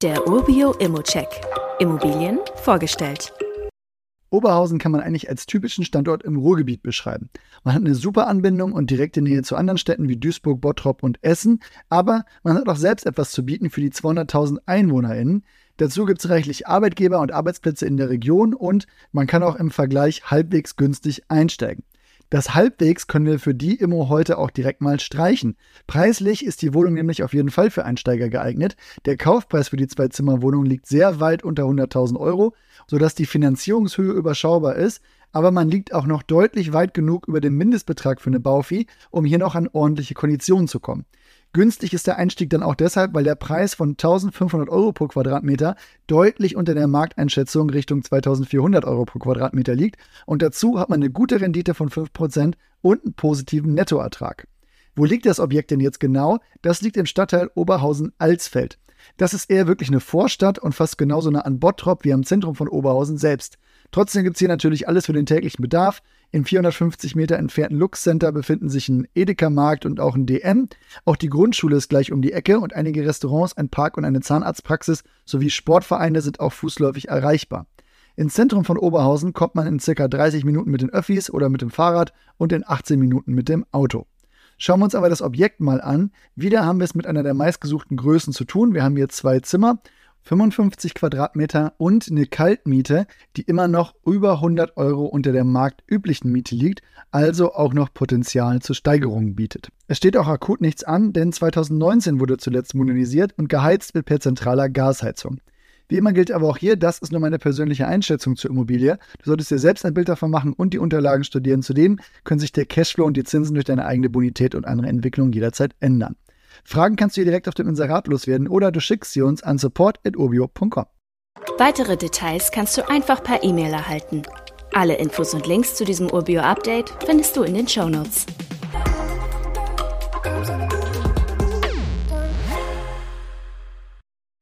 Der Urbio Immocheck. Immobilien vorgestellt. Oberhausen kann man eigentlich als typischen Standort im Ruhrgebiet beschreiben. Man hat eine super Anbindung und direkte Nähe zu anderen Städten wie Duisburg, Bottrop und Essen, aber man hat auch selbst etwas zu bieten für die 200.000 EinwohnerInnen. Dazu gibt es reichlich Arbeitgeber und Arbeitsplätze in der Region und man kann auch im Vergleich halbwegs günstig einsteigen. Das halbwegs können wir für die Immo heute auch direkt mal streichen. Preislich ist die Wohnung nämlich auf jeden Fall für Einsteiger geeignet. Der Kaufpreis für die Zwei-Zimmer-Wohnung liegt sehr weit unter 100.000 Euro, sodass die Finanzierungshöhe überschaubar ist. Aber man liegt auch noch deutlich weit genug über dem Mindestbetrag für eine Baufi, um hier noch an ordentliche Konditionen zu kommen. Günstig ist der Einstieg dann auch deshalb, weil der Preis von 1500 Euro pro Quadratmeter deutlich unter der Markteinschätzung Richtung 2400 Euro pro Quadratmeter liegt und dazu hat man eine gute Rendite von 5% und einen positiven Nettoertrag. Wo liegt das Objekt denn jetzt genau? Das liegt im Stadtteil Oberhausen-Alsfeld. Das ist eher wirklich eine Vorstadt und fast genauso nah an Bottrop wie am Zentrum von Oberhausen selbst. Trotzdem gibt es hier natürlich alles für den täglichen Bedarf. Im 450 Meter entfernten Lux Center befinden sich ein Edeka-Markt und auch ein DM. Auch die Grundschule ist gleich um die Ecke und einige Restaurants, ein Park und eine Zahnarztpraxis sowie Sportvereine sind auch fußläufig erreichbar. Ins Zentrum von Oberhausen kommt man in circa 30 Minuten mit den Öffis oder mit dem Fahrrad und in 18 Minuten mit dem Auto. Schauen wir uns aber das Objekt mal an. Wieder haben wir es mit einer der meistgesuchten Größen zu tun. Wir haben hier zwei Zimmer 55 Quadratmeter und eine Kaltmiete, die immer noch über 100 Euro unter der marktüblichen Miete liegt, also auch noch Potenzial zur Steigerung bietet. Es steht auch akut nichts an, denn 2019 wurde zuletzt modernisiert und geheizt wird per zentraler Gasheizung. Wie immer gilt aber auch hier, das ist nur meine persönliche Einschätzung zur Immobilie. Du solltest dir selbst ein Bild davon machen und die Unterlagen studieren. Zudem können sich der Cashflow und die Zinsen durch deine eigene Bonität und andere Entwicklungen jederzeit ändern. Fragen kannst du direkt auf dem Inserat loswerden oder du schickst sie uns an support.urbio.com. Weitere Details kannst du einfach per E-Mail erhalten. Alle Infos und Links zu diesem Urbio-Update findest du in den Show Notes.